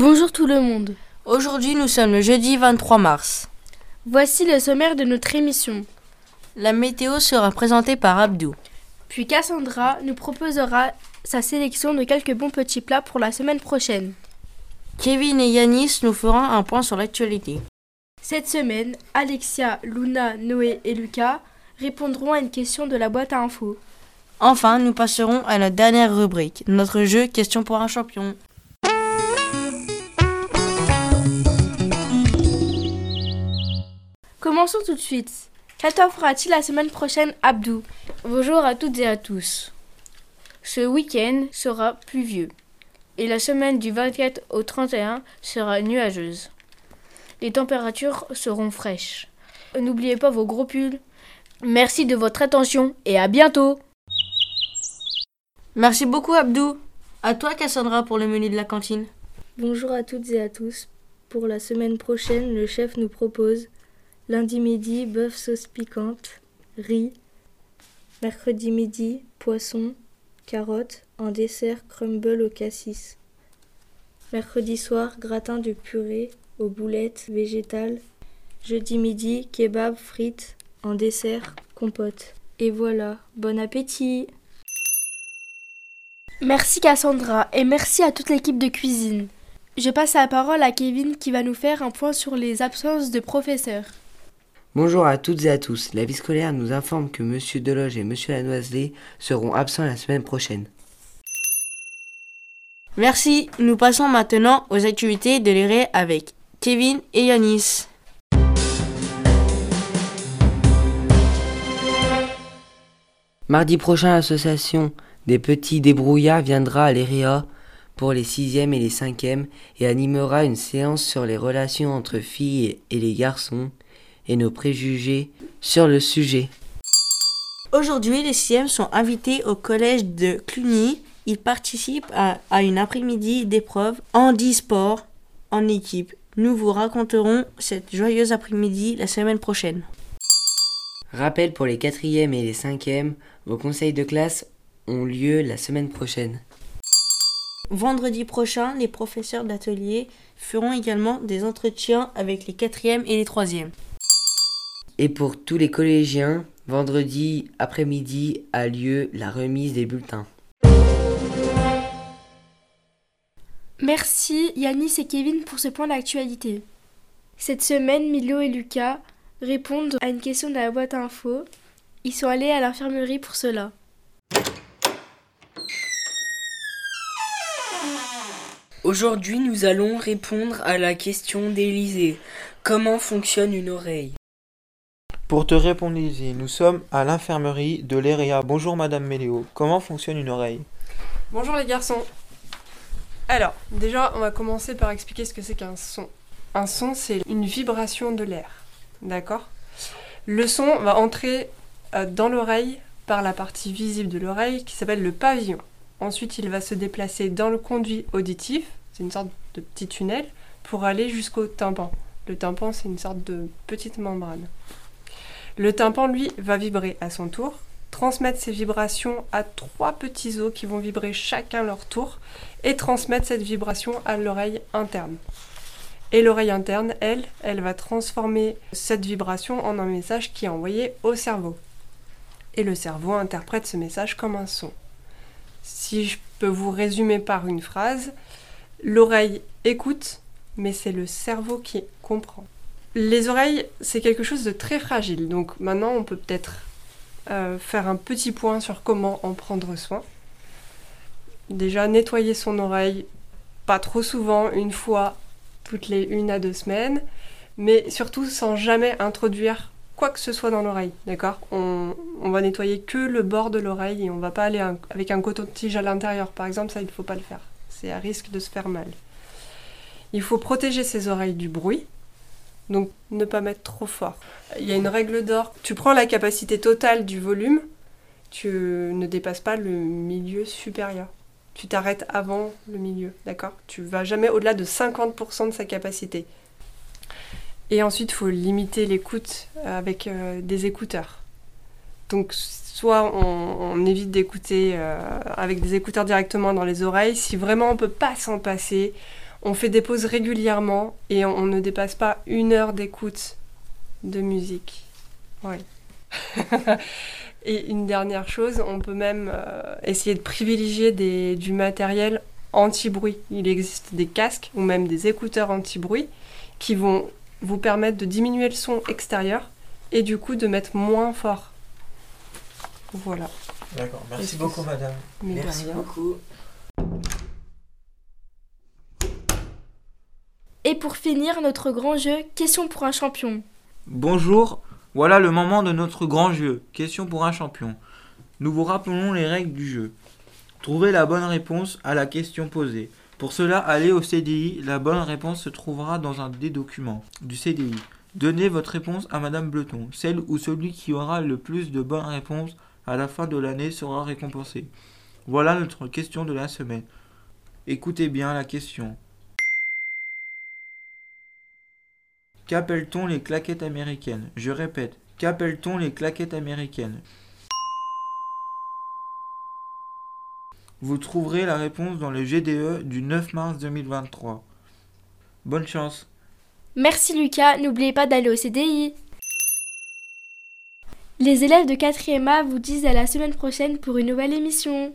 Bonjour tout le monde. Aujourd'hui, nous sommes le jeudi 23 mars. Voici le sommaire de notre émission. La météo sera présentée par Abdou. Puis Cassandra nous proposera sa sélection de quelques bons petits plats pour la semaine prochaine. Kevin et Yanis nous feront un point sur l'actualité. Cette semaine, Alexia, Luna, Noé et Lucas répondront à une question de la boîte à infos. Enfin, nous passerons à la dernière rubrique, notre jeu Question pour un champion. Commençons tout de suite. Qu'attendra-t-il la semaine prochaine, Abdou? Bonjour à toutes et à tous. Ce week-end sera pluvieux et la semaine du 24 au 31 sera nuageuse. Les températures seront fraîches. N'oubliez pas vos gros pulls. Merci de votre attention et à bientôt. Merci beaucoup Abdou. À toi Cassandra pour le menu de la cantine. Bonjour à toutes et à tous. Pour la semaine prochaine, le chef nous propose lundi midi bœuf sauce piquante, riz, mercredi midi poisson, carottes, en dessert crumble au cassis. Mercredi soir gratin de purée aux boulettes végétales. Jeudi midi kebab frites, en dessert compote. Et voilà, bon appétit Merci Cassandra et merci à toute l'équipe de cuisine. Je passe la parole à Kevin qui va nous faire un point sur les absences de professeurs. Bonjour à toutes et à tous. La vie scolaire nous informe que Monsieur Deloge et Monsieur Lanoiselet seront absents la semaine prochaine. Merci. Nous passons maintenant aux activités de l'éré avec Kevin et Yanis. Mardi prochain, l'association des petits débrouillards viendra à l'EREA pour les sixièmes et les cinquièmes et animera une séance sur les relations entre filles et les garçons et nos préjugés sur le sujet. Aujourd'hui, les sixièmes sont invités au collège de Cluny. Ils participent à, à une après-midi d'épreuve en e-sport en équipe. Nous vous raconterons cette joyeuse après-midi la semaine prochaine. Rappel pour les quatrièmes et les cinquièmes, vos conseils de classe ont lieu la semaine prochaine. Vendredi prochain, les professeurs d'atelier feront également des entretiens avec les quatrièmes et les troisièmes. Et pour tous les collégiens, vendredi après-midi a lieu la remise des bulletins. Merci Yanis et Kevin pour ce point d'actualité. Cette semaine, Milo et Lucas répondent à une question de la boîte info. Ils sont allés à l'infirmerie pour cela. Aujourd'hui, nous allons répondre à la question d'Élisée. Comment fonctionne une oreille? Pour te répondre, nous sommes à l'infirmerie de l'EREA. Bonjour Madame Méléo. Comment fonctionne une oreille? Bonjour les garçons. Alors, déjà, on va commencer par expliquer ce que c'est qu'un son. Un son, c'est une vibration de l'air. D'accord? Le son va entrer euh, dans l'oreille par la partie visible de l'oreille qui s'appelle le pavillon. Ensuite, il va se déplacer dans le conduit auditif, c'est une sorte de petit tunnel, pour aller jusqu'au tympan. Le tympan, c'est une sorte de petite membrane. Le tympan, lui, va vibrer à son tour, transmettre ses vibrations à trois petits os qui vont vibrer chacun leur tour et transmettre cette vibration à l'oreille interne. Et l'oreille interne, elle, elle va transformer cette vibration en un message qui est envoyé au cerveau. Et le cerveau interprète ce message comme un son. Si je peux vous résumer par une phrase, l'oreille écoute, mais c'est le cerveau qui comprend. Les oreilles, c'est quelque chose de très fragile, donc maintenant on peut peut-être euh, faire un petit point sur comment en prendre soin. Déjà, nettoyer son oreille, pas trop souvent, une fois toutes les une à deux semaines, mais surtout sans jamais introduire quoi que ce soit dans l'oreille, d'accord? On, va nettoyer que le bord de l'oreille et on va pas aller un- avec un coton-tige à l'intérieur, par exemple, ça il ne faut pas le faire. C'est à risque de se faire mal. Il faut protéger ses oreilles du bruit, donc ne pas mettre trop fort. Il y a une règle d'or. Tu prends la capacité totale du volume, tu ne dépasses pas le milieu supérieur. Tu t'arrêtes avant le milieu, d'accord? Tu vas jamais au-delà de 50% de sa capacité. Et ensuite, il faut limiter l'écoute avec euh, des écouteurs. Donc, soit on, évite d'écouter euh, avec des écouteurs directement dans les oreilles. Si vraiment on peut pas s'en passer, On fait des pauses régulièrement et on, on ne dépasse pas une heure d'écoute de musique. Oui. et une dernière chose, on peut même euh, essayer de privilégier des- du matériel anti-bruit. Il existe des casques ou même des écouteurs anti-bruit qui vont vous permettre de diminuer le son extérieur et du coup de mettre moins fort. Voilà. D'accord, merci beaucoup, madame. Mais Merci beaucoup. Et pour finir, notre grand jeu, question pour un champion. Bonjour, voilà le moment de notre grand jeu. Question pour un champion. Nous vous rappelons les règles du jeu. Trouvez la bonne réponse à la question posée. Pour cela, allez au CDI. La bonne réponse se trouvera dans un des documents du CDI. Donnez votre réponse à Madame Bleton. Celle ou celui qui aura le plus de bonnes réponses à la fin de l'année sera récompensé. Voilà notre question de la semaine. Écoutez bien la question. Qu'appelle-t-on les claquettes américaines? Je répète, qu'appelle-t-on les claquettes américaines? Vous trouverez la réponse dans le GDE du 9 mars 2023. Bonne chance Merci Lucas, n'oubliez pas d'aller au CDI. Les élèves de 4e A vous disent à la semaine prochaine pour une nouvelle émission.